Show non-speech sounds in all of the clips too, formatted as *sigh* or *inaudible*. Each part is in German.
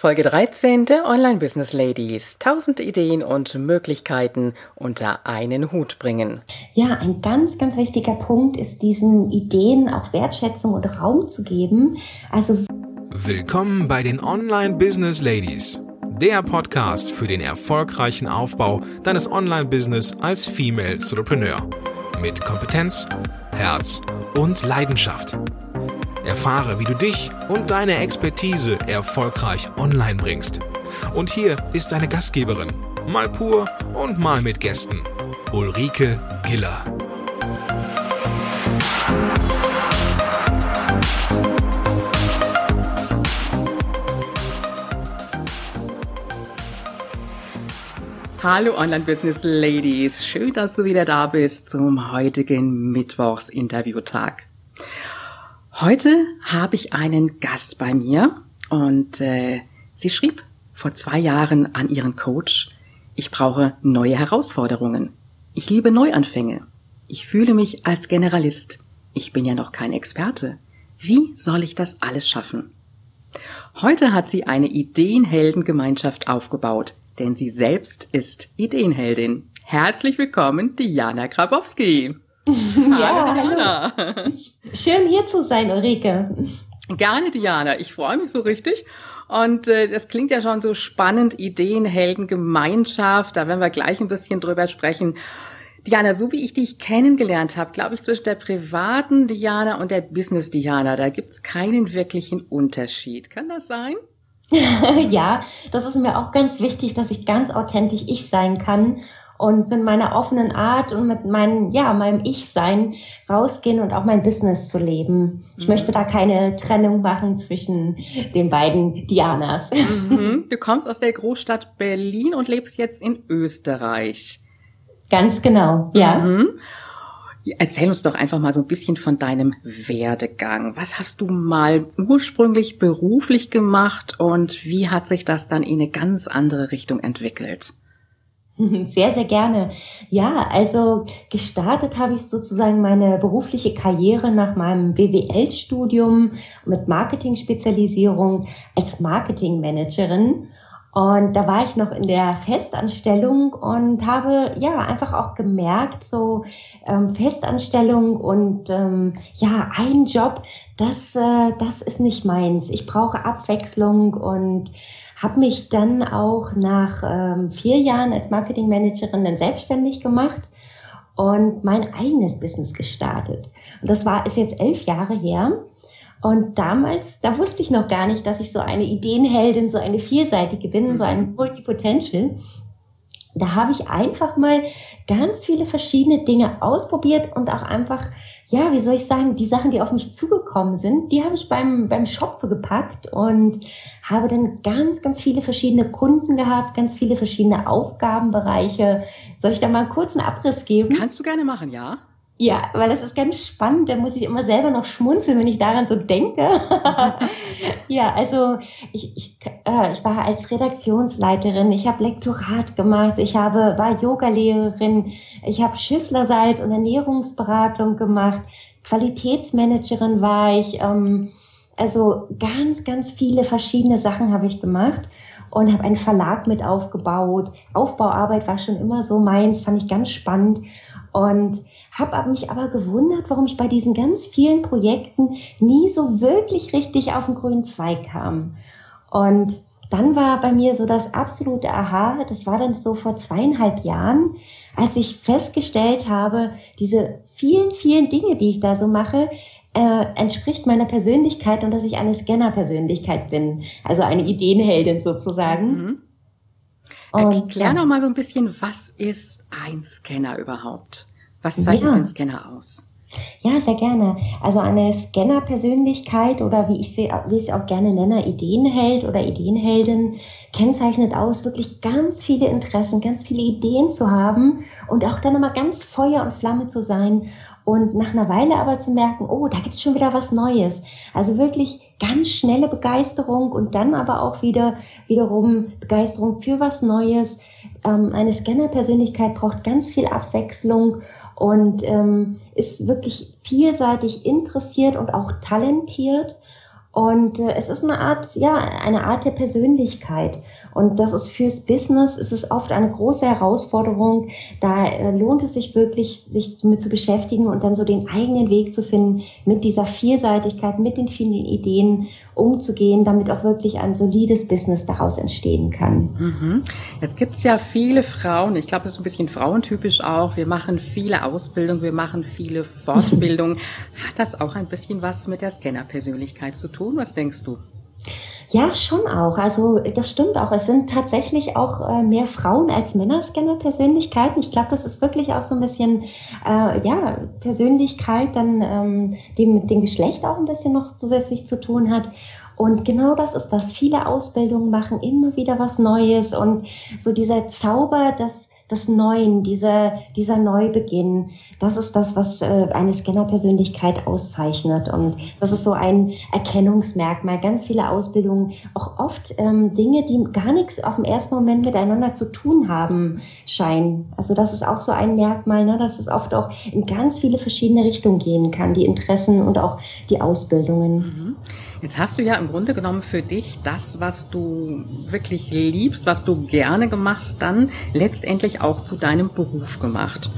Folge 13 der Online Business Ladies. Tausend Ideen und Möglichkeiten unter einen Hut bringen. Ja, ein ganz, ganz wichtiger Punkt ist, diesen Ideen auch Wertschätzung und Raum zu geben. Also Willkommen bei den Online Business Ladies. Der Podcast für den erfolgreichen Aufbau deines Online-Business als Female Entrepreneur. Mit Kompetenz, Herz und Leidenschaft. Erfahre, wie du dich und deine Expertise erfolgreich online bringst. Und hier ist deine Gastgeberin, mal pur und mal mit Gästen, Ulrike Giller. Hallo Online Business Ladies, schön, dass du wieder da bist zum heutigen Mittwochs-Interviewtag. Heute habe ich einen Gast bei mir und äh, sie schrieb vor zwei Jahren an ihren Coach, ich brauche neue Herausforderungen. Ich liebe Neuanfänge. Ich fühle mich als Generalist. Ich bin ja noch kein Experte. Wie soll ich das alles schaffen? Heute hat sie eine Ideenheldengemeinschaft aufgebaut, denn sie selbst ist Ideenheldin. Herzlich willkommen, Diana Grabowski. *laughs* ja, hallo, Diana. Hallo. Schön hier zu sein, Ulrike. Gerne, Diana. Ich freue mich so richtig. Und äh, das klingt ja schon so spannend, Ideen, Helden, Gemeinschaft. Da werden wir gleich ein bisschen drüber sprechen. Diana, so wie ich dich kennengelernt habe, glaube ich, zwischen der privaten Diana und der Business Diana, da gibt es keinen wirklichen Unterschied. Kann das sein? *laughs* ja, das ist mir auch ganz wichtig, dass ich ganz authentisch ich sein kann und mit meiner offenen Art und mit meinem, ja, meinem Ich-Sein rausgehen und auch mein Business zu leben. Ich mhm. möchte da keine Trennung machen zwischen den beiden Dianas. Mhm. *laughs* Du kommst aus der Großstadt Berlin und lebst jetzt in Österreich. Ganz genau, ja. Mhm. Erzähl uns doch einfach mal so ein bisschen von deinem Werdegang. Was hast du mal ursprünglich beruflich gemacht und wie hat sich das dann in eine ganz andere Richtung entwickelt? *laughs* Sehr, sehr gerne. Ja, also gestartet habe ich sozusagen meine berufliche Karriere nach meinem BWL-Studium mit Marketing-Spezialisierung als Marketingmanagerin. Und da war ich noch in der Festanstellung und habe ja einfach auch gemerkt, so ähm, Festanstellung und ähm, ja, ein Job, das, äh, das ist nicht meins. Ich brauche Abwechslung und habe mich dann auch nach ähm, vier Jahren als Marketingmanagerin dann selbstständig gemacht und mein eigenes Business gestartet. Und das war ist jetzt elf Jahre her. Und damals, da wusste ich noch gar nicht, dass ich so eine Ideenheldin, so eine vielseitige bin, so ein Multipotential da habe ich einfach mal ganz viele verschiedene Dinge ausprobiert und auch einfach, ja, wie soll ich sagen, die Sachen, die auf mich zugekommen sind, die habe ich beim, beim Schopfe gepackt und habe dann ganz, ganz viele verschiedene Kunden gehabt, ganz viele verschiedene Aufgabenbereiche. Soll ich da mal einen kurzen Abriss geben? Kannst du gerne machen, ja. Ja, weil das ist ganz spannend. Da muss ich immer selber noch schmunzeln, wenn ich daran so denke. *laughs* ja, also ich, ich, äh, ich war als Redaktionsleiterin, ich habe Lektorat gemacht, ich habe war Yogalehrerin, ich habe Schüsslersalz und Ernährungsberatung gemacht, Qualitätsmanagerin war ich. Ähm, also ganz, ganz viele verschiedene Sachen habe ich gemacht und habe einen Verlag mit aufgebaut. Aufbauarbeit war schon immer so meins, fand ich ganz spannend und habe mich aber gewundert, warum ich bei diesen ganz vielen Projekten nie so wirklich richtig auf den grünen Zweig kam. Und dann war bei mir so das absolute Aha, das war dann so vor zweieinhalb Jahren, als ich festgestellt habe, diese vielen, vielen Dinge, die ich da so mache, äh, entspricht meiner Persönlichkeit und dass ich eine Scanner-Persönlichkeit bin, also eine Ideenheldin sozusagen. Mhm. Erklär ja. noch mal so ein bisschen, was ist ein Scanner überhaupt? Was zeichnet ja. den Scanner aus? Ja, sehr gerne. Also eine Scanner-Persönlichkeit oder wie ich sie, wie ich es auch gerne nenne, Ideenheld oder Ideenheldin, kennzeichnet aus, wirklich ganz viele Interessen, ganz viele Ideen zu haben und auch dann immer ganz Feuer und Flamme zu sein und nach einer Weile aber zu merken, oh, da gibt's schon wieder was Neues. Also wirklich ganz schnelle Begeisterung und dann aber auch wieder wiederum Begeisterung für was Neues. Ähm, eine Scanner-Persönlichkeit braucht ganz viel Abwechslung und ähm, ist wirklich vielseitig interessiert und auch talentiert. Und äh, es ist eine Art, ja, eine Art der Persönlichkeit. Und das ist fürs Business, ist es oft eine große Herausforderung. Da äh, lohnt es sich wirklich, sich damit zu beschäftigen und dann so den eigenen Weg zu finden, mit dieser Vielseitigkeit, mit den vielen Ideen umzugehen, damit auch wirklich ein solides Business daraus entstehen kann. Mhm. Jetzt gibt es ja viele Frauen, ich glaube, es ist ein bisschen frauentypisch auch. Wir machen viele Ausbildung, wir machen viele *laughs* Fortbildungen. Hat das auch ein bisschen was mit der Scanner-Persönlichkeit zu tun? Was denkst du? Ja, schon auch. Also das stimmt auch. Es sind tatsächlich auch äh, mehr Frauen als Männer Scanner-Persönlichkeiten. Ich glaube, das ist wirklich auch so ein bisschen äh, ja Persönlichkeit, dann ähm, die mit dem Geschlecht auch ein bisschen noch zusätzlich zu tun hat. Und genau das ist das. Viele Ausbildungen machen immer wieder was Neues und so dieser Zauber, das des Neuen, dieser, dieser Neubeginn, das ist das, was äh, eine Scanner-Persönlichkeit auszeichnet. Und das ist so ein Erkennungsmerkmal. Ganz viele Ausbildungen, auch oft ähm, Dinge, die gar nichts auf den ersten Moment miteinander zu tun haben, scheinen. Also das ist auch so ein Merkmal, ne, dass es oft auch in ganz viele verschiedene Richtungen gehen kann, die Interessen und auch die Ausbildungen. Mhm. Jetzt hast du ja im Grunde genommen für dich das, was du wirklich liebst, was du gerne gemacht, dann letztendlich auch zu deinem Beruf gemacht.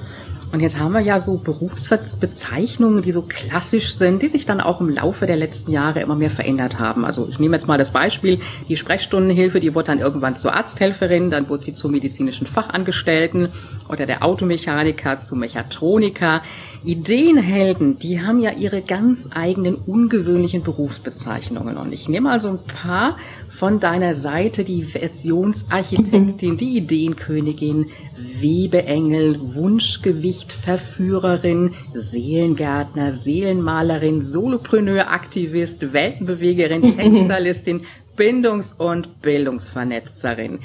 Und jetzt haben wir ja so Berufsbezeichnungen, die so klassisch sind, die sich dann auch im Laufe der letzten Jahre immer mehr verändert haben. Also ich nehme jetzt mal das Beispiel, die Sprechstundenhilfe, die wurde dann irgendwann zur Arzthelferin, dann wurde sie zur medizinischen Fachangestellten oder der Automechaniker zu Mechatroniker. Ideenhelden, die haben ja ihre ganz eigenen ungewöhnlichen Berufsbezeichnungen. Und ich nehme also ein paar von deiner Seite, die Versionsarchitektin, die Ideenkönigin, Webeengel, Wunschgewicht, Verführerin, Seelengärtner, Seelenmalerin, Solopreneur, Aktivist, Weltenbewegerin, *laughs* Textalistin, Bindungs- und Bildungsvernetzerin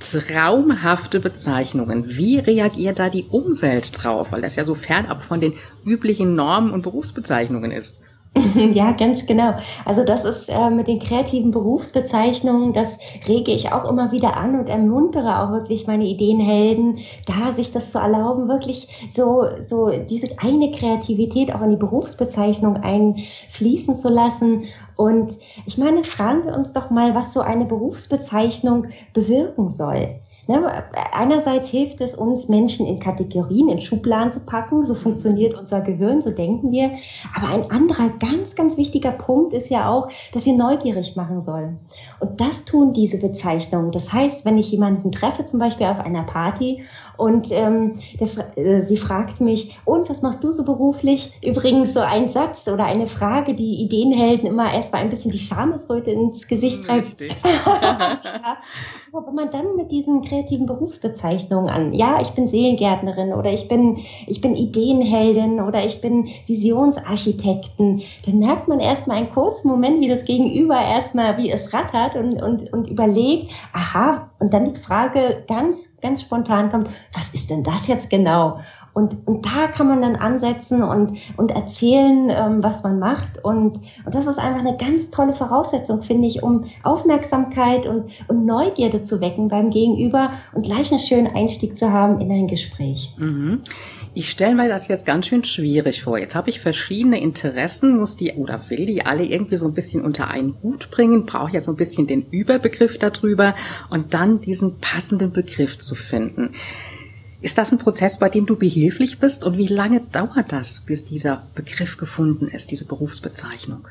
traumhafte Bezeichnungen. Wie reagiert da die Umwelt drauf? Weil das ja so fernab von den üblichen Normen und Berufsbezeichnungen ist. *laughs* Ja, ganz genau. Also das ist äh, mit den kreativen Berufsbezeichnungen, das rege ich auch immer wieder an und ermuntere auch wirklich meine Ideenhelden, da sich das zu erlauben, wirklich so, so diese eigene Kreativität auch in die Berufsbezeichnung einfließen zu lassen. Und ich meine, fragen wir uns doch mal, was so eine Berufsbezeichnung bewirken soll. Ne? Einerseits hilft es uns, Menschen in Kategorien, in Schubladen zu packen. So funktioniert unser Gehirn, so denken wir. Aber ein anderer ganz, ganz wichtiger Punkt ist ja auch, dass sie neugierig machen sollen. Und das tun diese Bezeichnungen. Das heißt, wenn ich jemanden treffe, zum Beispiel auf einer Party, und ähm, der, äh, sie fragt mich, und was machst du so beruflich? Übrigens so ein Satz oder eine Frage, die Ideenhelden immer erst mal ein bisschen die Schamesröte ins Gesicht treibt. *laughs* ja. Aber wenn man dann mit diesen kreativen Berufsbezeichnungen an, ja, ich bin Seelengärtnerin oder ich bin, ich bin Ideenheldin oder ich bin Visionsarchitekten, dann merkt man erstmal einen kurzen Moment, wie das Gegenüber erstmal, wie es rattert und, und, und überlegt, aha, und dann die Frage ganz, ganz spontan kommt, was ist denn das jetzt genau? Und, und da kann man dann ansetzen und, und erzählen, ähm, was man macht. Und, und das ist einfach eine ganz tolle Voraussetzung, finde ich, um Aufmerksamkeit und, und Neugierde zu wecken beim Gegenüber und gleich einen schönen Einstieg zu haben in ein Gespräch. Mhm. Ich stelle mir das jetzt ganz schön schwierig vor. Jetzt habe ich verschiedene Interessen, muss die oder will die alle irgendwie so ein bisschen unter einen Hut bringen, brauche ja so ein bisschen den Überbegriff darüber und dann diesen passenden Begriff zu finden. Ist das ein Prozess, bei dem du behilflich bist? Und wie lange dauert das, bis dieser Begriff gefunden ist, diese Berufsbezeichnung?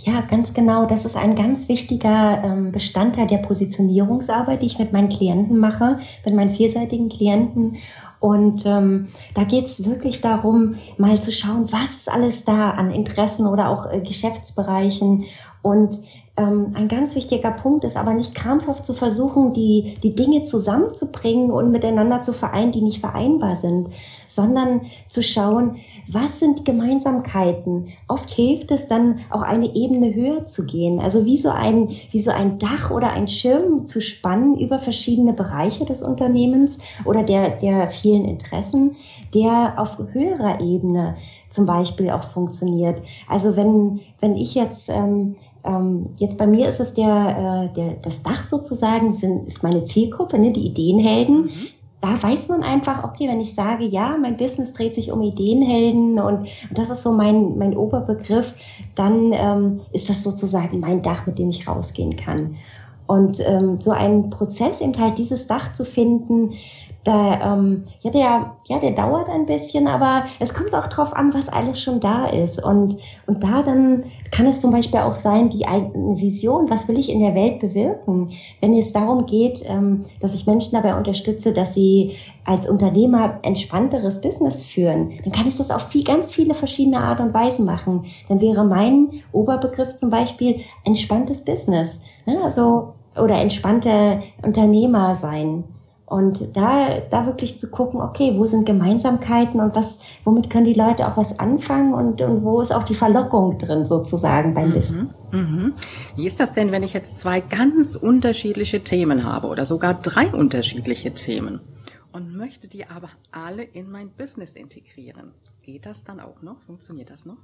Ja, ganz genau. Das ist ein ganz wichtiger ähm, Bestandteil der Positionierungsarbeit, die ich mit meinen Klienten mache, mit meinen vielseitigen Klienten. Und ähm, da geht es wirklich darum, mal zu schauen, was ist alles da an Interessen oder auch äh, Geschäftsbereichen und ähm, ein ganz wichtiger Punkt ist aber nicht krampfhaft zu versuchen, die, die Dinge zusammenzubringen und miteinander zu vereinen, die nicht vereinbar sind, sondern zu schauen, was sind Gemeinsamkeiten? Oft hilft es dann auch eine Ebene höher zu gehen, also wie so ein, wie so ein Dach oder ein Schirm zu spannen über verschiedene Bereiche des Unternehmens oder der, der vielen Interessen, der auf höherer Ebene zum Beispiel auch funktioniert. Also wenn, wenn ich jetzt ähm, ähm, jetzt bei mir ist es der, äh, der, das Dach sozusagen, sind, ist meine Zielgruppe, ne, die Ideenhelden. Mhm da weiß man einfach, okay, wenn ich sage, ja, mein Business dreht sich um Ideenhelden und, das ist so mein, mein Oberbegriff, dann ähm, ist das sozusagen mein Dach, mit dem ich rausgehen kann. Und ähm, so ein Prozess, eben halt dieses Dach zu finden, da, ähm, ja, der, ja, der dauert ein bisschen, aber es kommt auch drauf an, was alles schon da ist. Und, und da dann kann es zum Beispiel auch sein, die eigene Vision, was will ich in der Welt bewirken? Wenn es darum geht, ähm, dass ich Menschen dabei unterstütze, dass sie als Unternehmer entspannteres Business führen, dann kann ich das auf viel, ganz viele verschiedene Art und Weisen machen. Dann wäre mein Oberbegriff zum Beispiel entspanntes Business. Ne? Also, oder entspannte Unternehmer sein. Und da, da wirklich zu gucken, okay, wo sind Gemeinsamkeiten und was, womit können die Leute auch was anfangen und, und wo ist auch die Verlockung drin sozusagen beim mhm, Business. Mhm. Wie ist das denn, wenn ich jetzt zwei ganz unterschiedliche Themen habe oder sogar drei unterschiedliche Themen und möchte die aber alle in mein Business integrieren? Geht das dann auch noch? Funktioniert das noch?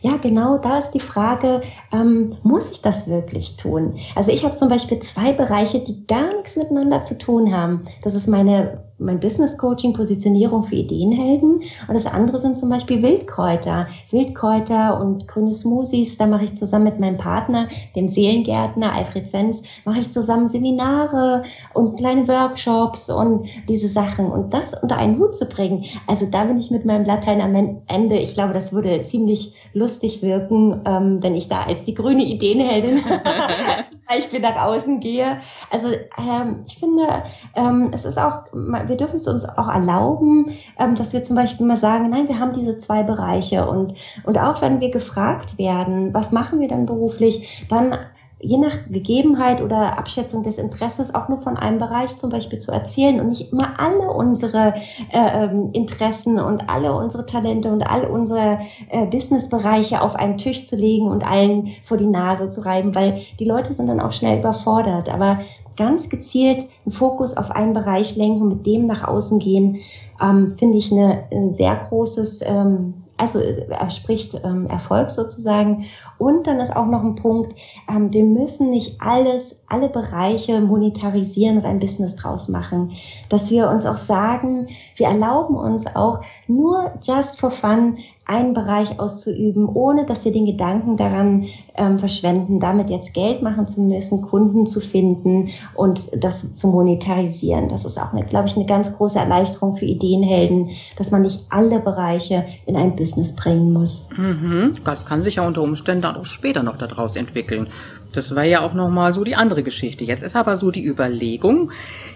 Ja, genau, da ist die Frage, ähm, muss ich das wirklich tun? Also ich habe zum Beispiel zwei Bereiche, die gar nichts miteinander zu tun haben. Das ist meine mein Business Coaching, Positionierung für Ideenhelden. Und das andere sind zum Beispiel Wildkräuter. Wildkräuter und grüne Smoothies. Da mache ich zusammen mit meinem Partner, dem Seelengärtner Alfred Sens, mache ich zusammen Seminare und kleine Workshops und diese Sachen. Und das unter einen Hut zu bringen. Also da bin ich mit meinem Latein am Ende. Ich glaube, das würde ziemlich lustig wirken, ähm, wenn ich da als die grüne Ideenheldin *laughs* zum Beispiel nach außen gehe. Also ähm, ich finde, ähm, es ist auch, wir dürfen es uns auch erlauben, ähm, dass wir zum Beispiel mal sagen, nein, wir haben diese zwei Bereiche und, und auch wenn wir gefragt werden, was machen wir dann beruflich, dann je nach Gegebenheit oder Abschätzung des Interesses auch nur von einem Bereich zum Beispiel zu erzählen und nicht immer alle unsere äh, ähm, Interessen und alle unsere Talente und all unsere äh, Businessbereiche auf einen Tisch zu legen und allen vor die Nase zu reiben, weil die Leute sind dann auch schnell überfordert. Aber ganz gezielt einen Fokus auf einen Bereich lenken, mit dem nach außen gehen, ähm, finde ich eine, ein sehr großes, ähm, also er spricht ähm, Erfolg sozusagen. Und dann ist auch noch ein Punkt, ähm, wir müssen nicht alles, alle Bereiche monetarisieren und ein Business draus machen. Dass wir uns auch sagen, wir erlauben uns auch nur just for fun einen Bereich auszuüben, ohne dass wir den Gedanken daran ähm, verschwenden, damit jetzt Geld machen zu müssen, Kunden zu finden und das zu monetarisieren. Das ist auch, glaube ich, eine ganz große Erleichterung für Ideenhelden, dass man nicht alle Bereiche in ein Business bringen muss. Mhm. Das kann sich ja unter Umständen auch später noch daraus entwickeln. Das war ja auch nochmal so die andere Geschichte. Jetzt ist aber so die Überlegung,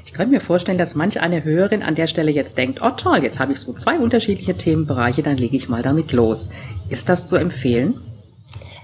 ich könnte mir vorstellen, dass manch eine Hörerin an der Stelle jetzt denkt, oh toll, jetzt habe ich so zwei unterschiedliche Themenbereiche, dann lege ich mal damit los. Ist das zu empfehlen?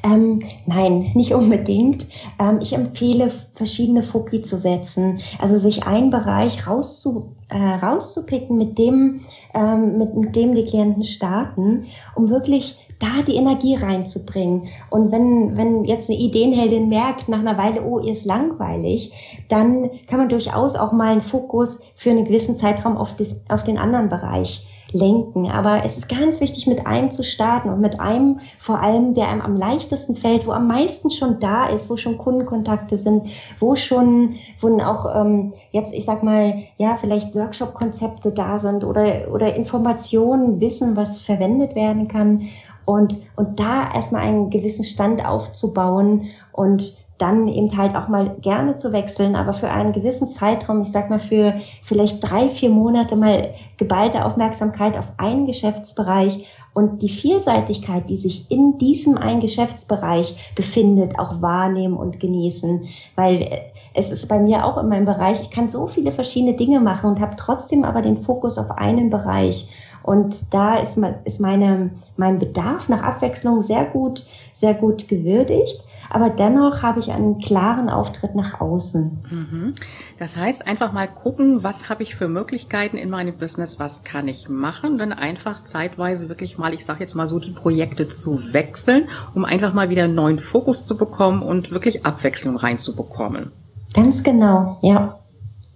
Ähm, nein, nicht unbedingt. Ähm, ich empfehle, verschiedene Foki zu setzen. Also sich einen Bereich rauszu, äh, rauszupicken, mit dem, ähm, mit, mit dem die Klienten starten, um wirklich da die Energie reinzubringen. Und wenn, wenn jetzt eine Ideenheldin merkt, nach einer Weile, oh, ihr ist langweilig, dann kann man durchaus auch mal einen Fokus für einen gewissen Zeitraum auf, das, auf den anderen Bereich lenken. Aber es ist ganz wichtig, mit einem zu starten und mit einem vor allem, der einem am leichtesten fällt, wo am meisten schon da ist, wo schon Kundenkontakte sind, wo schon, wo auch ähm, jetzt, ich sag mal, ja, vielleicht Workshop-Konzepte da sind oder, oder Informationen, Wissen, was verwendet werden kann. Und, und da erstmal einen gewissen Stand aufzubauen und dann eben halt auch mal gerne zu wechseln, aber für einen gewissen Zeitraum, ich sag mal für vielleicht drei, vier Monate mal geballte Aufmerksamkeit auf einen Geschäftsbereich und die Vielseitigkeit, die sich in diesem einen Geschäftsbereich befindet, auch wahrnehmen und genießen, weil es ist bei mir auch in meinem Bereich, ich kann so viele verschiedene Dinge machen und habe trotzdem aber den Fokus auf einen Bereich. Und da ist, ist meine, mein Bedarf nach Abwechslung sehr gut, sehr gut gewürdigt. Aber dennoch habe ich einen klaren Auftritt nach außen. Mhm. Das heißt, einfach mal gucken, was habe ich für Möglichkeiten in meinem Business, was kann ich machen, dann einfach zeitweise wirklich mal, ich sage jetzt mal so, die Projekte zu wechseln, um einfach mal wieder einen neuen Fokus zu bekommen und wirklich Abwechslung reinzubekommen. Ganz genau, ja.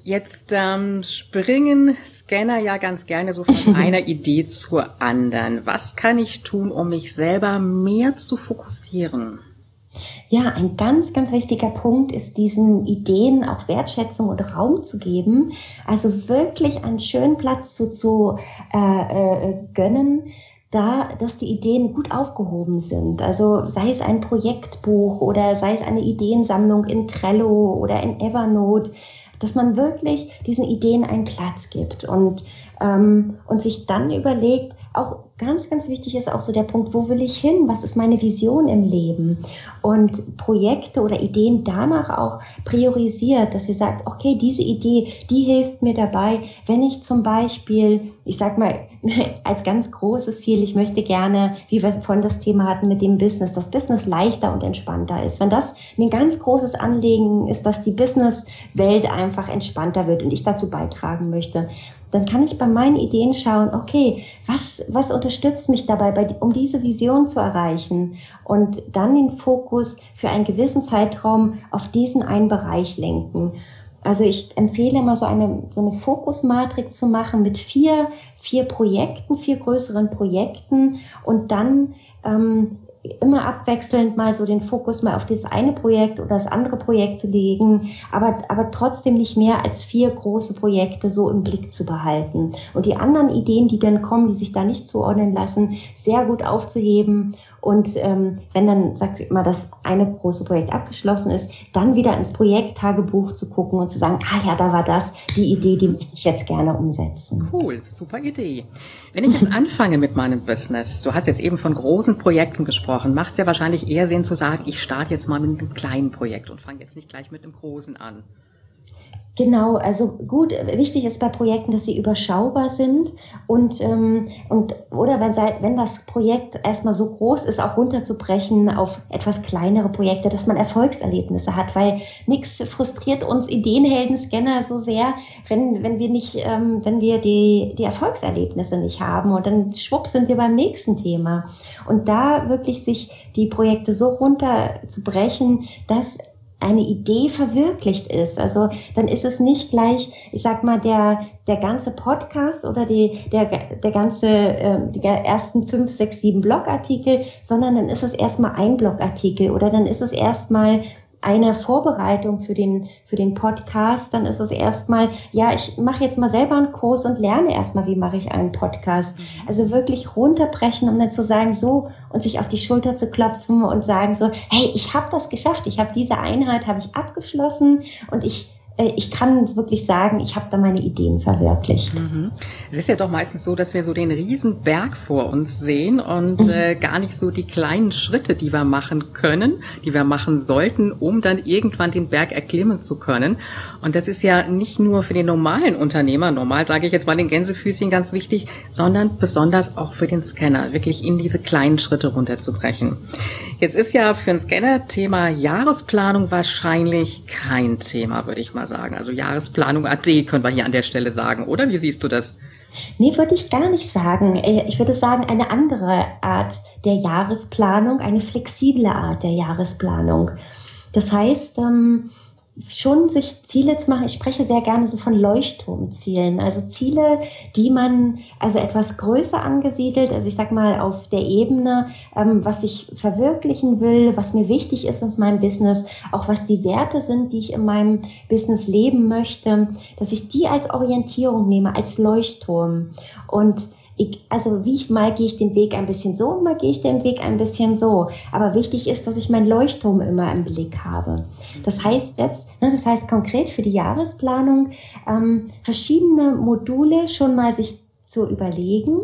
Jetzt ähm, springen Scanner ja ganz gerne so von *laughs* einer Idee zur anderen. Was kann ich tun, um mich selber mehr zu fokussieren? Ja, ein ganz, ganz wichtiger Punkt ist, diesen Ideen auch Wertschätzung und Raum zu geben. Also wirklich einen schönen Platz zu, zu äh, äh, gönnen, da, dass die Ideen gut aufgehoben sind. Also sei es ein Projektbuch oder sei es eine Ideensammlung in Trello oder in Evernote, dass man wirklich diesen Ideen einen Platz gibt und, ähm, und sich dann überlegt, auch ganz, ganz wichtig ist auch so der Punkt, wo will ich hin? Was ist meine Vision im Leben? Und Projekte oder Ideen danach auch priorisiert, dass sie sagt, okay, diese Idee, die hilft mir dabei, wenn ich zum Beispiel, ich sag mal, *laughs* als ganz großes Ziel, ich möchte gerne, wie wir vorhin das Thema hatten mit dem Business, dass Business leichter und entspannter ist. Wenn das ein ganz großes Anliegen ist, dass die Businesswelt einfach entspannter wird und ich dazu beitragen möchte, dann kann ich bei meinen Ideen schauen, okay, was, was unterstützt mich dabei, bei, um diese Vision zu erreichen und dann den Fokus für einen gewissen Zeitraum auf diesen einen Bereich lenken. Also ich empfehle immer so eine, so eine Fokusmatrix zu machen mit vier, vier Projekten, vier größeren Projekten und dann ähm, immer abwechselnd mal so den Fokus mal auf das eine Projekt oder das andere Projekt zu legen, aber, aber trotzdem nicht mehr als vier große Projekte so im Blick zu behalten. Und die anderen Ideen, die dann kommen, die sich da nicht zuordnen lassen, sehr gut aufzuheben und ähm, wenn dann, sagt ich mal, das eine große Projekt abgeschlossen ist, dann wieder ins Projekttagebuch zu gucken und zu sagen, ah ja, da war das, die Idee, die möchte ich jetzt gerne umsetzen. Cool, super Idee. Wenn ich jetzt anfange mit meinem Business, du hast jetzt eben von großen Projekten gesprochen, macht es ja wahrscheinlich eher Sinn zu sagen, ich starte jetzt mal mit einem kleinen Projekt und fange jetzt nicht gleich mit einem großen an. Genau, also gut, wichtig ist bei Projekten, dass sie überschaubar sind und, ähm, und oder wenn, wenn das Projekt erstmal so groß ist, auch runterzubrechen auf etwas kleinere Projekte, dass man Erfolgserlebnisse hat, weil nichts frustriert uns Ideenhelden-Scanner so sehr, wenn, wenn wir nicht, ähm, wenn wir die, die Erfolgserlebnisse nicht haben und dann schwupp sind wir beim nächsten Thema. Und da wirklich sich die Projekte so runterzubrechen, dass eine Idee verwirklicht ist. Also dann ist es nicht gleich, ich sag mal, der, der ganze Podcast oder die, der, der ganze, äh, die ersten fünf, sechs, sieben Blogartikel, sondern dann ist es erstmal ein Blogartikel oder dann ist es erstmal eine Vorbereitung für den, für den Podcast, dann ist es erstmal, ja, ich mache jetzt mal selber einen Kurs und lerne erstmal, wie mache ich einen Podcast. Mhm. Also wirklich runterbrechen, um dann zu sagen, so, und sich auf die Schulter zu klopfen und sagen so, hey, ich habe das geschafft, ich habe diese Einheit, habe ich abgeschlossen und ich ich kann wirklich sagen, ich habe da meine Ideen verwirklicht. Mhm. Es ist ja doch meistens so, dass wir so den riesen Berg vor uns sehen und mhm. äh, gar nicht so die kleinen Schritte, die wir machen können, die wir machen sollten, um dann irgendwann den Berg erklimmen zu können. Und das ist ja nicht nur für den normalen Unternehmer, normal sage ich jetzt mal den Gänsefüßchen ganz wichtig, sondern besonders auch für den Scanner, wirklich in diese kleinen Schritte runterzubrechen. Jetzt ist ja für einen Scanner Thema Jahresplanung wahrscheinlich kein Thema, würde ich mal sagen. Also Jahresplanung AD können wir hier an der Stelle sagen, oder? Wie siehst du das? Nee, würde ich gar nicht sagen. Äh, ich würde sagen, eine andere Art der Jahresplanung, eine flexible Art der Jahresplanung. Das heißt, ähm, schon sich Ziele zu machen. Ich spreche sehr gerne so von Leuchtturmzielen, also Ziele, die man also etwas größer angesiedelt, also ich sag mal auf der Ebene, ähm, was ich verwirklichen will, was mir wichtig ist in meinem Business, auch was die Werte sind, die ich in meinem Business leben möchte, dass ich die als Orientierung nehme, als Leuchtturm und ich, also wie ich mal gehe ich den Weg ein bisschen so und mal gehe ich den Weg ein bisschen so. Aber wichtig ist, dass ich meinen Leuchtturm immer im Blick habe. Das heißt jetzt, ne, das heißt konkret für die Jahresplanung ähm, verschiedene Module schon mal sich zu überlegen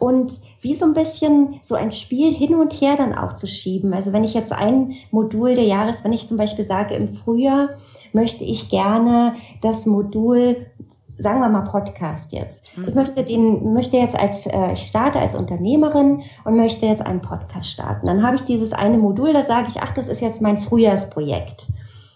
und wie so ein bisschen so ein Spiel hin und her dann auch zu schieben. Also wenn ich jetzt ein Modul der Jahres, wenn ich zum Beispiel sage, im Frühjahr möchte ich gerne das Modul sagen wir mal Podcast jetzt. Mhm. Ich möchte den, möchte jetzt als, äh, ich starte als Unternehmerin und möchte jetzt einen Podcast starten. Dann habe ich dieses eine Modul, da sage ich, ach, das ist jetzt mein Frühjahrsprojekt.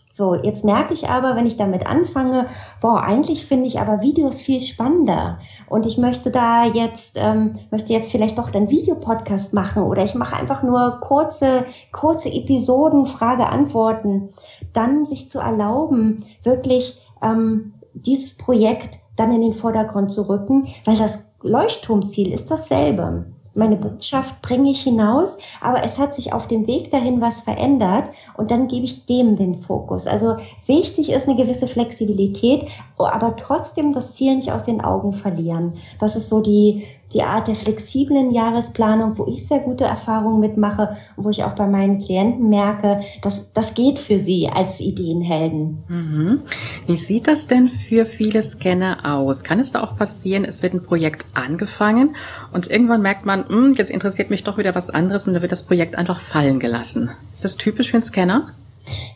So, jetzt merke ich aber, wenn ich damit anfange, boah, eigentlich finde ich aber Videos viel spannender. Und ich möchte da jetzt, ähm, möchte jetzt vielleicht doch den Videopodcast machen oder ich mache einfach nur kurze, kurze Episoden, Frage, Antworten. Dann sich zu erlauben, wirklich ähm, dieses Projekt dann in den Vordergrund zu rücken, weil das Leuchtturmziel ist dasselbe. meine Botschaft bringe ich hinaus, aber es hat sich auf dem Weg dahin was verändert und dann gebe ich dem den Fokus. Also wichtig ist eine gewisse Flexibilität, aber trotzdem das Ziel nicht aus den Augen verlieren. Das ist so die, die Art der flexiblen Jahresplanung, wo ich sehr gute Erfahrungen mitmache und wo ich auch bei meinen Klienten merke, dass das geht für sie als Ideenhelden. Mhm. Wie sieht das denn für viele Scanner aus? Kann es da auch passieren, es wird ein Projekt angefangen und irgendwann merkt man, hm, jetzt interessiert mich doch wieder was anderes und dann wird das Projekt einfach fallen gelassen. Ist das typisch für einen Scanner?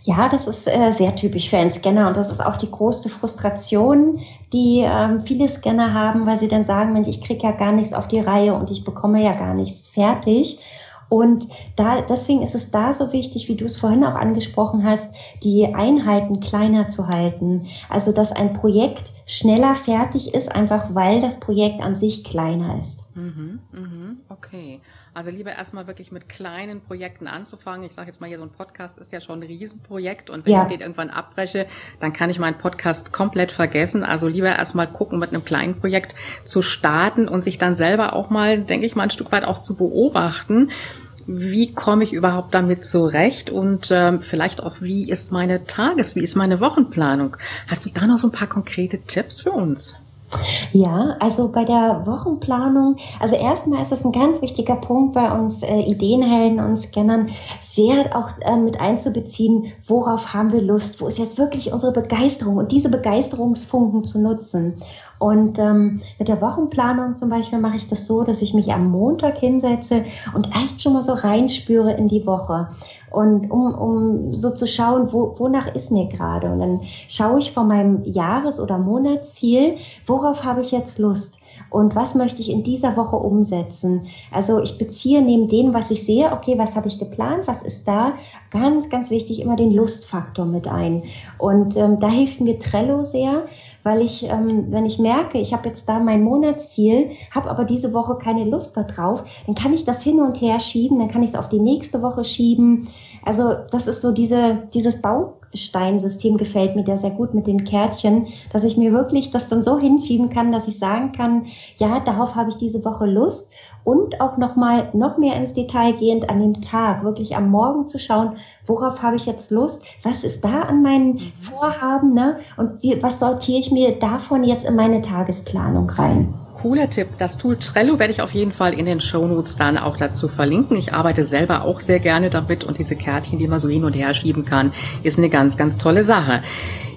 Ja, das ist äh, sehr typisch für einen Scanner und das ist auch die größte Frustration, die ähm, viele Scanner haben, weil sie dann sagen, Mensch, ich kriege ja gar nichts auf die Reihe und ich bekomme ja gar nichts fertig. Und da, deswegen ist es da so wichtig, wie du es vorhin auch angesprochen hast, die Einheiten kleiner zu halten. Also, dass ein Projekt schneller fertig ist, einfach weil das Projekt an sich kleiner ist. Mhm, mhm, okay. Also lieber erstmal wirklich mit kleinen Projekten anzufangen. Ich sage jetzt mal hier, so ein Podcast ist ja schon ein Riesenprojekt und wenn ja. ich den irgendwann abbreche, dann kann ich meinen Podcast komplett vergessen. Also lieber erstmal gucken, mit einem kleinen Projekt zu starten und sich dann selber auch mal, denke ich mal, ein Stück weit auch zu beobachten wie komme ich überhaupt damit zurecht und ähm, vielleicht auch, wie ist meine Tages-, wie ist meine Wochenplanung? Hast du da noch so ein paar konkrete Tipps für uns? Ja, also bei der Wochenplanung, also erstmal ist es ein ganz wichtiger Punkt bei uns äh, Ideenhelden und Scannern, sehr auch äh, mit einzubeziehen, worauf haben wir Lust, wo ist jetzt wirklich unsere Begeisterung und diese Begeisterungsfunken zu nutzen. Und ähm, mit der Wochenplanung zum Beispiel mache ich das so, dass ich mich am Montag hinsetze und echt schon mal so reinspüre in die Woche. Und um, um so zu schauen, wo, wonach ist mir gerade. Und dann schaue ich von meinem Jahres- oder Monatsziel, worauf habe ich jetzt Lust? Und was möchte ich in dieser Woche umsetzen. Also ich beziehe neben dem, was ich sehe, okay, was habe ich geplant, was ist da, ganz, ganz wichtig, immer den Lustfaktor mit ein. Und ähm, da hilft mir Trello sehr, weil ich, ähm, wenn ich merke, ich habe jetzt da mein Monatsziel, habe aber diese Woche keine Lust darauf, dann kann ich das hin und her schieben, dann kann ich es auf die nächste Woche schieben. Also das ist so diese, dieses Bausteinsystem gefällt mir der sehr gut mit den Kärtchen, dass ich mir wirklich das dann so hinschieben kann, dass ich sagen kann, ja, darauf habe ich diese Woche Lust und auch noch mal noch mehr ins Detail gehend an dem Tag, wirklich am Morgen zu schauen, worauf habe ich jetzt Lust, was ist da an meinen mhm. Vorhaben, ne? Und wie, was sortiere ich mir davon jetzt in meine Tagesplanung rein? Cooler Tipp. Das Tool Trello werde ich auf jeden Fall in den Shownotes dann auch dazu verlinken. Ich arbeite selber auch sehr gerne damit und diese Kärtchen, die man so hin und her schieben kann, ist eine ganz, ganz tolle Sache.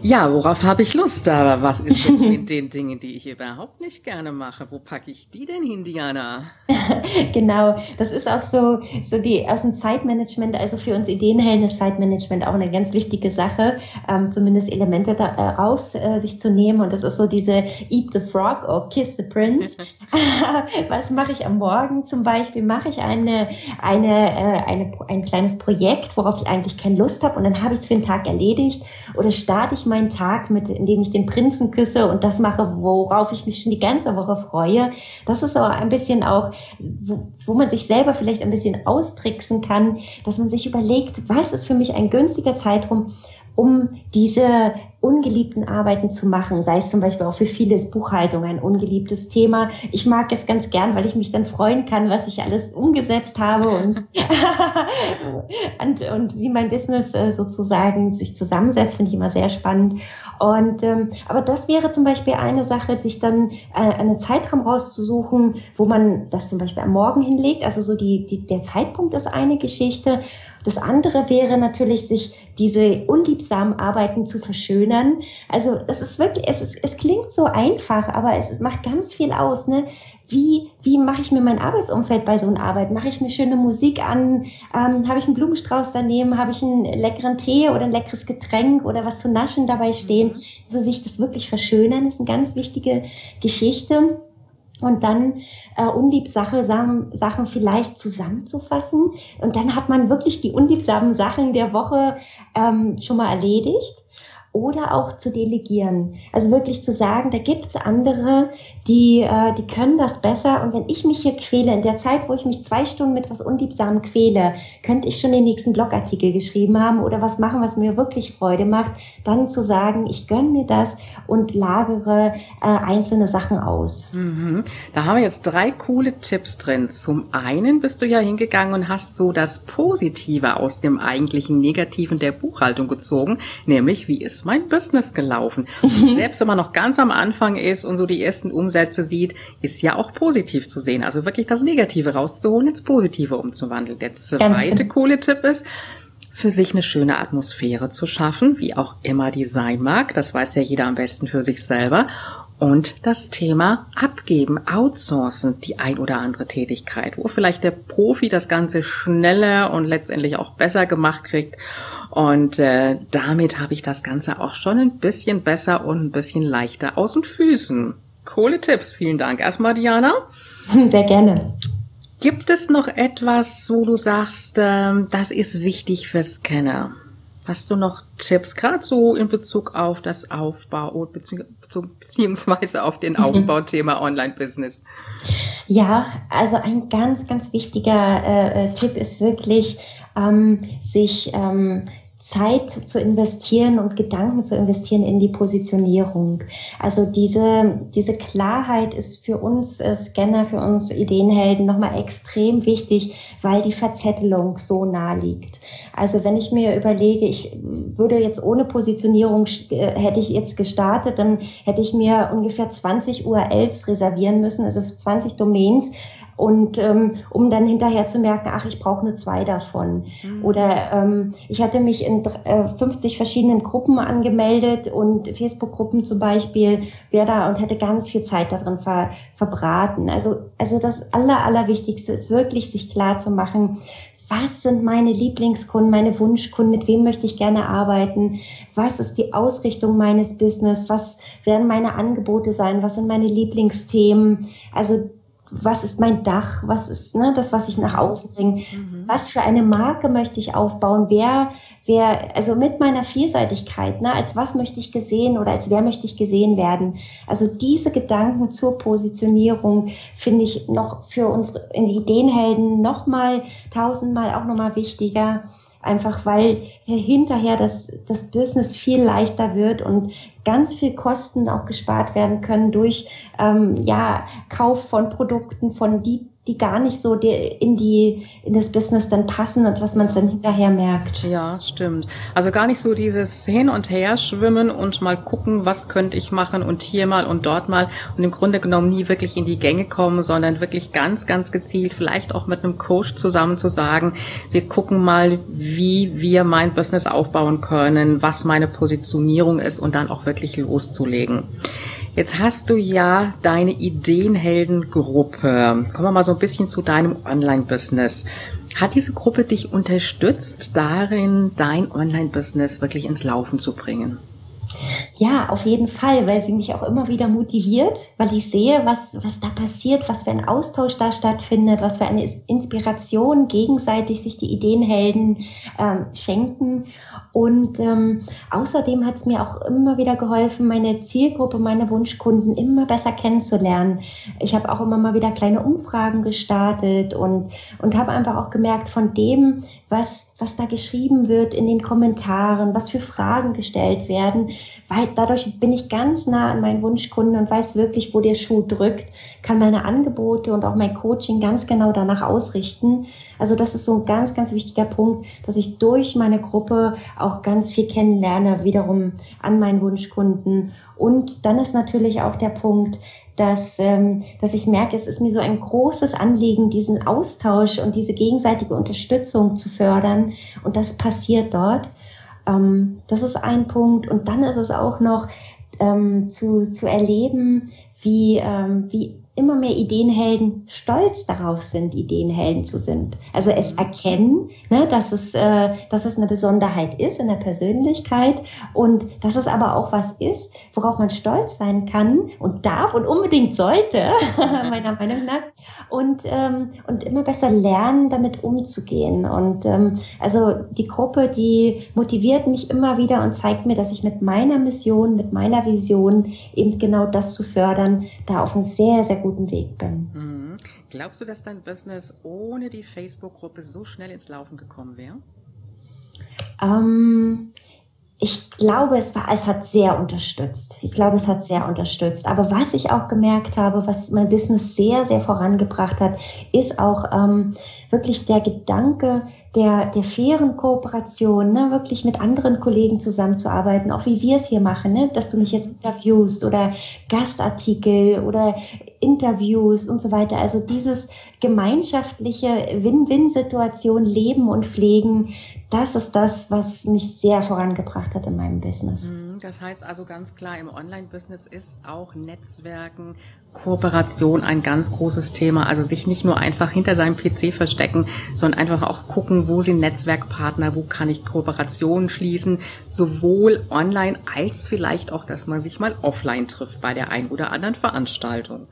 Ja, worauf habe ich Lust? Aber was ist jetzt *laughs* mit den Dingen, die ich überhaupt nicht gerne mache? Wo packe ich die denn hin, Diana? *laughs* genau, das ist auch so, so die aus dem Zeitmanagement, also für uns Ideenhelden ist Zeitmanagement auch eine ganz wichtige Sache, ähm, zumindest Elemente daraus äh, sich zu nehmen. Und das ist so diese Eat the Frog or Kiss the Prince. *laughs* was mache ich am Morgen zum Beispiel? Mache ich eine, eine, äh, eine, ein kleines Projekt, worauf ich eigentlich keine Lust habe und dann habe ich es für den Tag erledigt? Oder starte ich meinen Tag mit, indem ich den Prinzen küsse und das mache, worauf ich mich schon die ganze Woche freue. Das ist aber ein bisschen auch, wo, wo man sich selber vielleicht ein bisschen austricksen kann, dass man sich überlegt, was ist für mich ein günstiger Zeitraum, um diese ungeliebten Arbeiten zu machen, sei es zum Beispiel auch für viele ist Buchhaltung ein ungeliebtes Thema. Ich mag es ganz gern, weil ich mich dann freuen kann, was ich alles umgesetzt habe und, *laughs* und, und, wie mein Business äh, sozusagen sich zusammensetzt, finde ich immer sehr spannend. Und ähm, aber das wäre zum Beispiel eine Sache, sich dann äh, einen Zeitraum rauszusuchen, wo man das zum Beispiel am Morgen hinlegt. Also so die, die der Zeitpunkt ist eine Geschichte. Das andere wäre natürlich, sich diese unliebsamen Arbeiten zu verschönern. Also es ist wirklich, es, ist, es klingt so einfach, aber es, es macht ganz viel aus. Ne? Wie, wie mache ich mir mein Arbeitsumfeld bei so einer Arbeit? Mache ich mir schöne Musik an? Ähm, habe ich einen Blumenstrauß daneben? Habe ich einen leckeren Tee oder ein leckeres Getränk oder was zu naschen dabei stehen? Mhm. Also sich das wirklich verschönern ist eine ganz wichtige Geschichte und dann äh, unliebsame Sachen, vielleicht zusammenzufassen. Und dann hat man wirklich die unliebsamen Sachen der Woche ähm, schon mal erledigt. Oder auch zu delegieren. Also wirklich zu sagen, da gibt es andere, die, äh, die können das besser. Und wenn ich mich hier quäle, in der Zeit, wo ich mich zwei Stunden mit was Unliebsamem quäle, könnte ich schon den nächsten Blogartikel geschrieben haben oder was machen, was mir wirklich Freude macht, dann zu sagen, ich gönne mir das und lagere äh, einzelne Sachen aus. Mhm. Da haben wir jetzt drei coole Tipps drin. Zum einen bist du ja hingegangen und hast so das Positive aus dem eigentlichen Negativen der Buchhaltung gezogen, nämlich wie ist mein Business gelaufen? *laughs* selbst wenn man noch ganz am Anfang ist und so die ersten Umsätze sieht, ist ja auch positiv zu sehen. Also wirklich das Negative rauszuholen, ins Positive umzuwandeln. Der zweite genau. coole Tipp ist, für sich eine schöne Atmosphäre zu schaffen, wie auch immer die sein mag. Das weiß ja jeder am besten für sich selber. Und das Thema Abgeben, Outsourcen, die ein oder andere Tätigkeit, wo vielleicht der Profi das Ganze schneller und letztendlich auch besser gemacht kriegt. Und äh, damit habe ich das Ganze auch schon ein bisschen besser und ein bisschen leichter aus den Füßen. Coole Tipps, vielen Dank erstmal, Diana. *laughs* Sehr gerne. Gibt es noch etwas, wo du sagst, ähm, das ist wichtig für Scanner? Hast du noch Tipps, gerade so in Bezug auf das Aufbau beziehungsweise auf den mhm. Aufbauthema Online-Business? Ja, also ein ganz, ganz wichtiger äh, äh Tipp ist wirklich, ähm, sich ähm, Zeit zu investieren und Gedanken zu investieren in die Positionierung. Also diese, diese Klarheit ist für uns äh, Scanner, für uns Ideenhelden nochmal extrem wichtig, weil die Verzettelung so nah liegt. Also wenn ich mir überlege, ich würde jetzt ohne Positionierung, äh, hätte ich jetzt gestartet, dann hätte ich mir ungefähr 20 URLs reservieren müssen, also 20 Domains und ähm, um dann hinterher zu merken, ach, ich brauche nur zwei davon. Mhm. Oder ähm, ich hatte mich in äh, 50 verschiedenen Gruppen angemeldet und Facebook-Gruppen zum Beispiel, wäre da und hätte ganz viel Zeit darin ver, verbraten. Also, also das Aller, Allerwichtigste ist wirklich, sich klar zu machen, was sind meine Lieblingskunden, meine Wunschkunden, mit wem möchte ich gerne arbeiten, was ist die Ausrichtung meines Business, was werden meine Angebote sein, was sind meine Lieblingsthemen. Also was ist mein Dach, was ist ne, das, was ich nach außen bringe, mhm. was für eine Marke möchte ich aufbauen, wer, wer, also mit meiner Vielseitigkeit, ne, als was möchte ich gesehen oder als wer möchte ich gesehen werden. Also diese Gedanken zur Positionierung finde ich noch für unsere Ideenhelden nochmal tausendmal auch nochmal wichtiger einfach weil hinterher das, das Business viel leichter wird und ganz viel Kosten auch gespart werden können durch ähm, ja, Kauf von Produkten, von die die gar nicht so in die in das Business dann passen und was man dann hinterher merkt. Ja, stimmt. Also gar nicht so dieses hin und her schwimmen und mal gucken, was könnte ich machen und hier mal und dort mal und im Grunde genommen nie wirklich in die Gänge kommen, sondern wirklich ganz ganz gezielt vielleicht auch mit einem Coach zusammen zu sagen, wir gucken mal, wie wir mein Business aufbauen können, was meine Positionierung ist und dann auch wirklich loszulegen. Jetzt hast du ja deine Ideenheldengruppe. Kommen wir mal so ein bisschen zu deinem Online-Business. Hat diese Gruppe dich unterstützt darin, dein Online-Business wirklich ins Laufen zu bringen? Ja, auf jeden Fall, weil sie mich auch immer wieder motiviert, weil ich sehe, was, was da passiert, was für ein Austausch da stattfindet, was für eine Inspiration gegenseitig sich die Ideenhelden ähm, schenken. Und ähm, außerdem hat es mir auch immer wieder geholfen, meine Zielgruppe, meine Wunschkunden immer besser kennenzulernen. Ich habe auch immer mal wieder kleine Umfragen gestartet und, und habe einfach auch gemerkt, von dem, was, was da geschrieben wird in den Kommentaren, was für Fragen gestellt werden, weil dadurch bin ich ganz nah an meinen Wunschkunden und weiß wirklich, wo der Schuh drückt, kann meine Angebote und auch mein Coaching ganz genau danach ausrichten. Also das ist so ein ganz, ganz wichtiger Punkt, dass ich durch meine Gruppe auch ganz viel kennenlerne, wiederum an meinen Wunschkunden. Und dann ist natürlich auch der Punkt, dass, ähm, dass ich merke, es ist mir so ein großes Anliegen, diesen Austausch und diese gegenseitige Unterstützung zu fördern. Und das passiert dort. Ähm, das ist ein Punkt. Und dann ist es auch noch ähm, zu, zu erleben, wie, ähm, wie immer mehr Ideenhelden stolz darauf sind, Ideenhelden zu sind. Also es erkennen, ne, dass es, äh, dass es eine Besonderheit ist in der Persönlichkeit und dass es aber auch was ist, worauf man stolz sein kann und darf und unbedingt sollte, *laughs* meiner Meinung nach. Und, ähm, und immer besser lernen, damit umzugehen. Und ähm, also die Gruppe, die motiviert mich immer wieder und zeigt mir, dass ich mit meiner Mission, mit meiner Vision eben genau das zu fördern, da auf einem sehr, sehr guten Weg bin. Mhm. Glaubst du, dass dein Business ohne die Facebook-Gruppe so schnell ins Laufen gekommen wäre? Ähm, ich glaube, es war, es hat sehr unterstützt. Ich glaube, es hat sehr unterstützt. Aber was ich auch gemerkt habe, was mein Business sehr, sehr vorangebracht hat, ist auch ähm, wirklich der Gedanke der, der fairen Kooperation, ne, wirklich mit anderen Kollegen zusammenzuarbeiten, auch wie wir es hier machen, ne, dass du mich jetzt interviewst oder Gastartikel oder Interviews und so weiter. Also dieses gemeinschaftliche Win-Win-Situation leben und pflegen, das ist das, was mich sehr vorangebracht hat in meinem Business. Mhm, das heißt also ganz klar, im Online-Business ist auch Netzwerken, Kooperation ein ganz großes Thema. Also sich nicht nur einfach hinter seinem PC verstecken, sondern einfach auch gucken, wo sind Netzwerkpartner, wo kann ich Kooperationen schließen, sowohl online als vielleicht auch, dass man sich mal offline trifft bei der ein oder anderen Veranstaltung.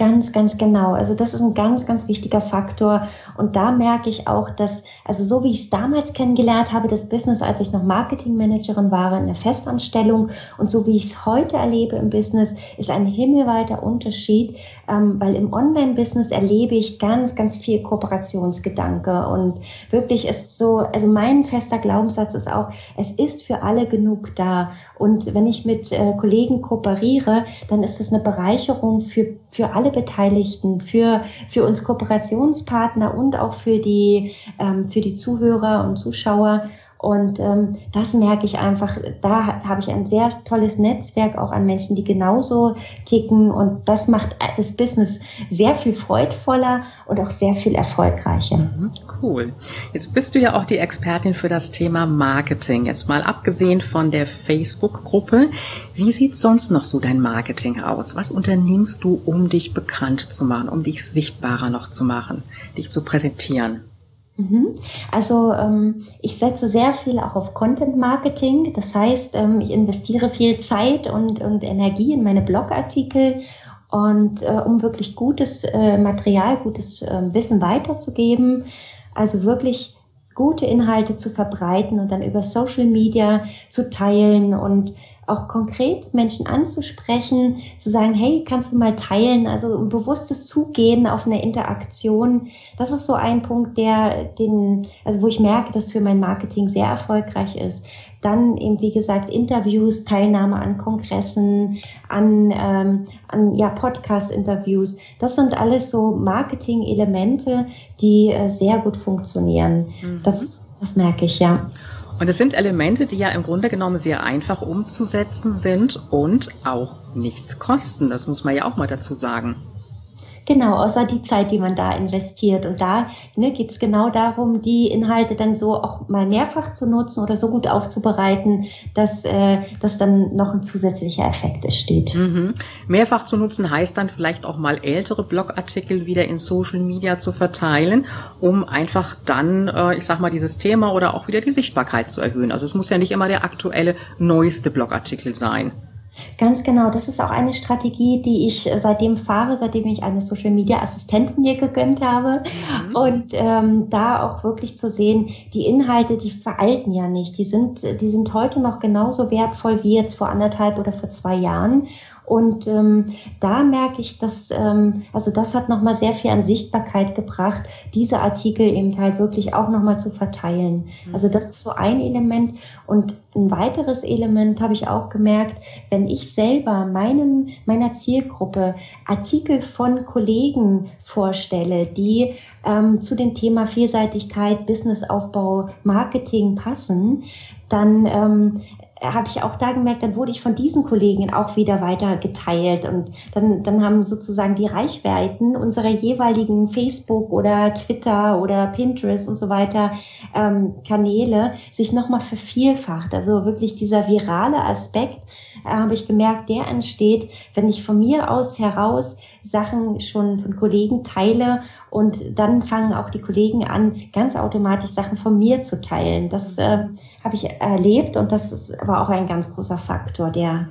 Ganz, ganz genau. Also das ist ein ganz, ganz wichtiger Faktor. Und da merke ich auch, dass, also so wie ich es damals kennengelernt habe, das Business, als ich noch Marketingmanagerin war in der Festanstellung und so wie ich es heute erlebe im Business, ist ein himmelweiter Unterschied, ähm, weil im Online-Business erlebe ich ganz, ganz viel Kooperationsgedanke und wirklich ist so, also mein fester Glaubenssatz ist auch, es ist für alle genug da. Und wenn ich mit äh, Kollegen kooperiere, dann ist es eine Bereicherung für, für alle Beteiligten, für, für uns Kooperationspartner und auch für die, ähm, für die Zuhörer und Zuschauer. Und ähm, das merke ich einfach, da habe ich ein sehr tolles Netzwerk auch an Menschen, die genauso ticken. Und das macht das Business sehr viel freudvoller und auch sehr viel erfolgreicher. Mhm, cool. Jetzt bist du ja auch die Expertin für das Thema Marketing. Jetzt mal abgesehen von der Facebook-Gruppe. Wie sieht sonst noch so dein Marketing aus? Was unternimmst du, um dich bekannt zu machen, um dich sichtbarer noch zu machen, dich zu präsentieren? Mhm. Also ähm, ich setze sehr viel auch auf Content Marketing. Das heißt, ähm, ich investiere viel Zeit und, und Energie in meine Blogartikel und äh, um wirklich gutes äh, Material, gutes äh, Wissen weiterzugeben. Also wirklich gute Inhalte zu verbreiten und dann über Social Media zu teilen und auch konkret Menschen anzusprechen, zu sagen, hey, kannst du mal teilen, also ein bewusstes Zugehen auf eine Interaktion. Das ist so ein Punkt, der den, also wo ich merke, dass für mein Marketing sehr erfolgreich ist. Dann eben, wie gesagt, Interviews, Teilnahme an Kongressen, an, ähm, an ja, Podcast-Interviews. Das sind alles so Marketing-Elemente, die äh, sehr gut funktionieren. Mhm. Das, das merke ich, ja. Und es sind Elemente, die ja im Grunde genommen sehr einfach umzusetzen sind und auch nichts kosten. Das muss man ja auch mal dazu sagen. Genau, außer die Zeit, die man da investiert. Und da ne, geht es genau darum, die Inhalte dann so auch mal mehrfach zu nutzen oder so gut aufzubereiten, dass, äh, dass dann noch ein zusätzlicher Effekt entsteht. Mhm. Mehrfach zu nutzen heißt dann vielleicht auch mal ältere Blogartikel wieder in Social Media zu verteilen, um einfach dann, äh, ich sag mal, dieses Thema oder auch wieder die Sichtbarkeit zu erhöhen. Also es muss ja nicht immer der aktuelle, neueste Blogartikel sein. Ganz genau. Das ist auch eine Strategie, die ich seitdem fahre, seitdem ich eine Social Media Assistentin mir gegönnt habe. Mhm. Und ähm, da auch wirklich zu sehen, die Inhalte, die veralten ja nicht. Die sind, die sind heute noch genauso wertvoll wie jetzt vor anderthalb oder vor zwei Jahren. Und ähm, da merke ich, dass, ähm, also das hat nochmal sehr viel an Sichtbarkeit gebracht, diese Artikel eben halt wirklich auch nochmal zu verteilen. Mhm. Also das ist so ein Element. Und ein weiteres Element habe ich auch gemerkt, wenn ich selber meinen, meiner Zielgruppe Artikel von Kollegen vorstelle, die ähm, zu dem Thema Vielseitigkeit, Businessaufbau, Marketing passen, dann ähm, habe ich auch da gemerkt, dann wurde ich von diesen Kollegen auch wieder weiter geteilt und dann, dann haben sozusagen die Reichweiten unserer jeweiligen Facebook oder Twitter oder Pinterest und so weiter ähm, Kanäle sich nochmal vervielfacht. Also wirklich dieser virale Aspekt, äh, habe ich gemerkt, der entsteht, wenn ich von mir aus heraus Sachen schon von Kollegen teile und dann fangen auch die Kollegen an, ganz automatisch Sachen von mir zu teilen. Das äh, habe ich erlebt und das ist, war auch ein ganz großer Faktor, der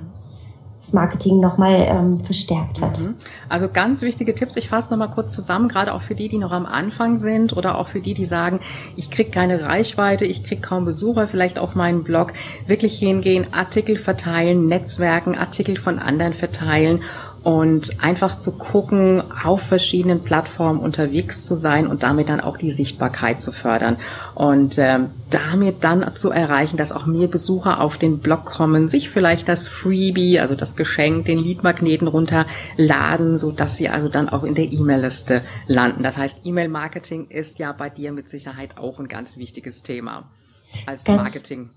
das Marketing nochmal ähm, verstärkt hat. Mhm. Also ganz wichtige Tipps. Ich fasse nochmal kurz zusammen, gerade auch für die, die noch am Anfang sind oder auch für die, die sagen, ich kriege keine Reichweite, ich kriege kaum Besucher, vielleicht auf meinen Blog. Wirklich hingehen, Artikel verteilen, Netzwerken, Artikel von anderen verteilen und einfach zu gucken, auf verschiedenen Plattformen unterwegs zu sein und damit dann auch die Sichtbarkeit zu fördern und ähm, damit dann zu erreichen, dass auch mehr Besucher auf den Blog kommen, sich vielleicht das Freebie, also das Geschenk, den Leadmagneten runterladen, so dass sie also dann auch in der E-Mail-Liste landen. Das heißt, E-Mail-Marketing ist ja bei dir mit Sicherheit auch ein ganz wichtiges Thema als ganz Marketing.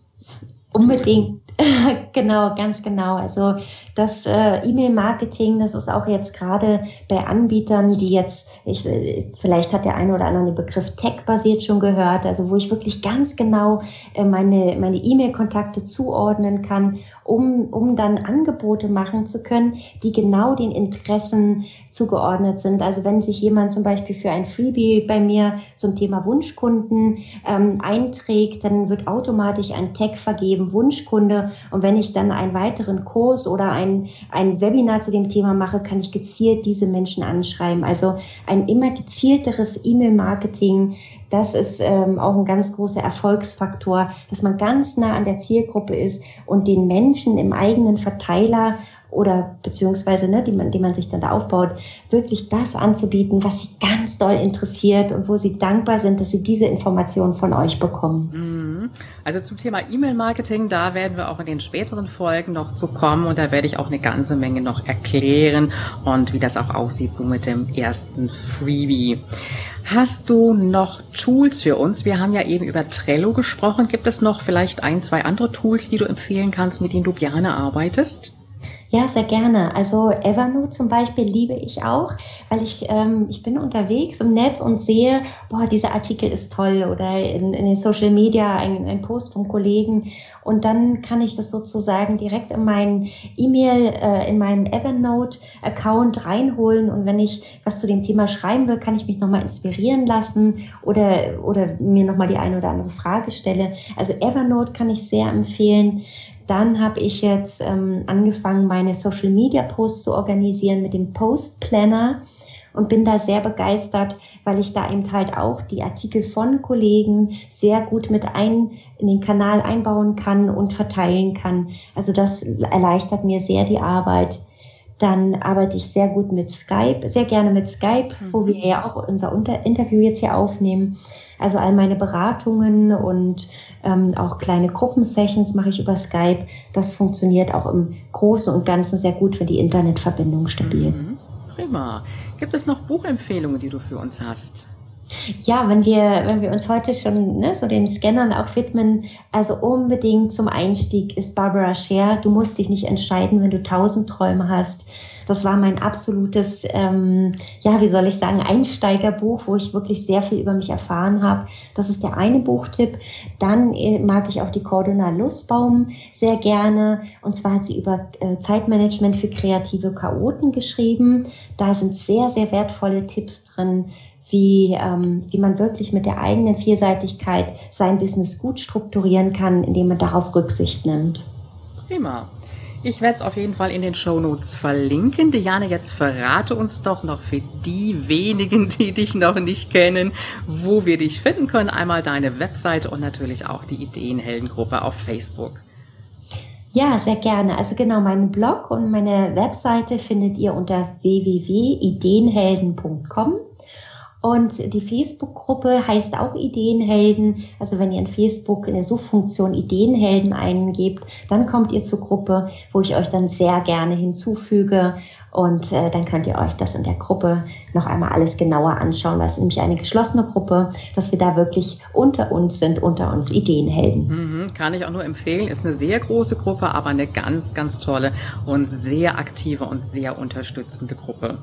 Unbedingt, *laughs* genau, ganz genau. Also das äh, E-Mail-Marketing, das ist auch jetzt gerade bei Anbietern, die jetzt, ich, äh, vielleicht hat der eine oder andere den Begriff Tech-basiert schon gehört, also wo ich wirklich ganz genau äh, meine meine E-Mail-Kontakte zuordnen kann um, um dann Angebote machen zu können, die genau den Interessen zugeordnet sind. Also wenn sich jemand zum Beispiel für ein Freebie bei mir zum Thema Wunschkunden ähm, einträgt, dann wird automatisch ein Tag vergeben, Wunschkunde. Und wenn ich dann einen weiteren Kurs oder ein, ein Webinar zu dem Thema mache, kann ich gezielt diese Menschen anschreiben. Also ein immer gezielteres E-Mail-Marketing, das ist ähm, auch ein ganz großer Erfolgsfaktor, dass man ganz nah an der Zielgruppe ist und den Menschen im eigenen Verteiler oder beziehungsweise, ne, die man, die man sich dann da aufbaut, wirklich das anzubieten, was sie ganz doll interessiert und wo sie dankbar sind, dass sie diese Informationen von euch bekommen. Mhm. Also zum Thema E-Mail-Marketing, da werden wir auch in den späteren Folgen noch zu kommen und da werde ich auch eine ganze Menge noch erklären und wie das auch aussieht so mit dem ersten Freebie. Hast du noch Tools für uns? Wir haben ja eben über Trello gesprochen. Gibt es noch vielleicht ein, zwei andere Tools, die du empfehlen kannst, mit denen du gerne arbeitest? Ja, sehr gerne. Also Evernote zum Beispiel liebe ich auch, weil ich, ähm, ich bin unterwegs im Netz und sehe, boah, dieser Artikel ist toll oder in, in den Social Media ein, ein Post vom Kollegen und dann kann ich das sozusagen direkt in meinen E-Mail, äh, in meinem Evernote-Account reinholen und wenn ich was zu dem Thema schreiben will, kann ich mich nochmal inspirieren lassen oder, oder mir nochmal die eine oder andere Frage stelle. Also Evernote kann ich sehr empfehlen. Dann habe ich jetzt ähm, angefangen, meine Social Media Posts zu organisieren mit dem Post Planner und bin da sehr begeistert, weil ich da eben halt auch die Artikel von Kollegen sehr gut mit ein in den Kanal einbauen kann und verteilen kann. Also das erleichtert mir sehr die Arbeit. Dann arbeite ich sehr gut mit Skype, sehr gerne mit Skype, mhm. wo wir ja auch unser Unter Interview jetzt hier aufnehmen. Also all meine Beratungen und ähm, auch kleine Gruppensessions mache ich über Skype. Das funktioniert auch im Großen und Ganzen sehr gut, wenn die Internetverbindung stabil ist. Mhm. Prima. Gibt es noch Buchempfehlungen, die du für uns hast? Ja, wenn wir, wenn wir uns heute schon ne, so den Scannern auch widmen, also unbedingt zum Einstieg ist Barbara Scher. Du musst dich nicht entscheiden, wenn du tausend Träume hast. Das war mein absolutes, ähm, ja, wie soll ich sagen, Einsteigerbuch, wo ich wirklich sehr viel über mich erfahren habe. Das ist der eine Buchtipp. Dann äh, mag ich auch die Cordona Lustbaum sehr gerne. Und zwar hat sie über äh, Zeitmanagement für kreative Chaoten geschrieben. Da sind sehr, sehr wertvolle Tipps drin wie, ähm, wie man wirklich mit der eigenen Vielseitigkeit sein Business gut strukturieren kann, indem man darauf Rücksicht nimmt. Prima. Ich werde es auf jeden Fall in den Show Notes verlinken. Diane, jetzt verrate uns doch noch für die wenigen, die dich noch nicht kennen, wo wir dich finden können. Einmal deine Webseite und natürlich auch die Ideenheldengruppe auf Facebook. Ja, sehr gerne. Also genau, meinen Blog und meine Webseite findet ihr unter www.ideenhelden.com. Und die Facebook-Gruppe heißt auch Ideenhelden. Also wenn ihr in Facebook in der Suchfunktion Ideenhelden eingebt, dann kommt ihr zur Gruppe, wo ich euch dann sehr gerne hinzufüge. Und äh, dann könnt ihr euch das in der Gruppe noch einmal alles genauer anschauen, weil es nämlich eine geschlossene Gruppe, dass wir da wirklich unter uns sind, unter uns Ideenhelden. Mhm, kann ich auch nur empfehlen. Ist eine sehr große Gruppe, aber eine ganz, ganz tolle und sehr aktive und sehr unterstützende Gruppe.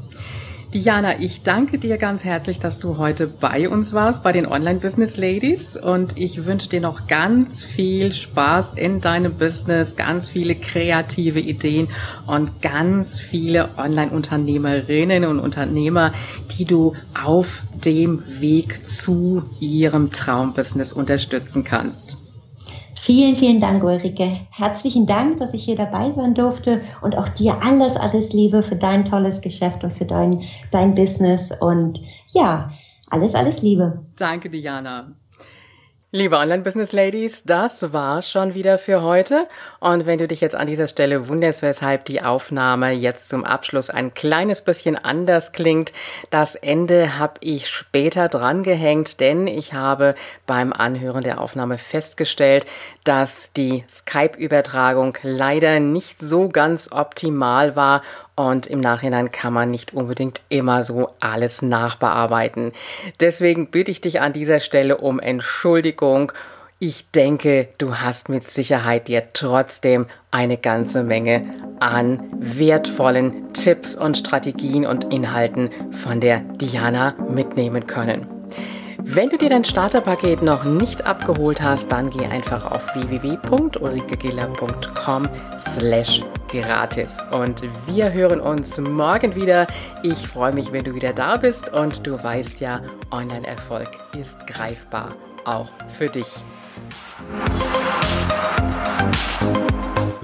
Diana, ich danke dir ganz herzlich, dass du heute bei uns warst, bei den Online Business Ladies. Und ich wünsche dir noch ganz viel Spaß in deinem Business, ganz viele kreative Ideen und ganz viele Online-Unternehmerinnen und Unternehmer, die du auf dem Weg zu ihrem Traumbusiness unterstützen kannst. Vielen, vielen Dank, Ulrike. Herzlichen Dank, dass ich hier dabei sein durfte und auch dir alles, alles Liebe für dein tolles Geschäft und für dein, dein Business und ja, alles, alles Liebe. Danke, Diana. Liebe Online-Business-Ladies, das war schon wieder für heute. Und wenn du dich jetzt an dieser Stelle wunderst, weshalb die Aufnahme jetzt zum Abschluss ein kleines bisschen anders klingt, das Ende habe ich später drangehängt, denn ich habe beim Anhören der Aufnahme festgestellt, dass die Skype-Übertragung leider nicht so ganz optimal war und im Nachhinein kann man nicht unbedingt immer so alles nachbearbeiten. Deswegen bitte ich dich an dieser Stelle um Entschuldigung. Ich denke, du hast mit Sicherheit dir trotzdem eine ganze Menge an wertvollen Tipps und Strategien und Inhalten von der Diana mitnehmen können. Wenn du dir dein Starterpaket noch nicht abgeholt hast, dann geh einfach auf www.ulrikegiller.com slash gratis. Und wir hören uns morgen wieder. Ich freue mich, wenn du wieder da bist und du weißt ja, Online-Erfolg ist greifbar, auch für dich.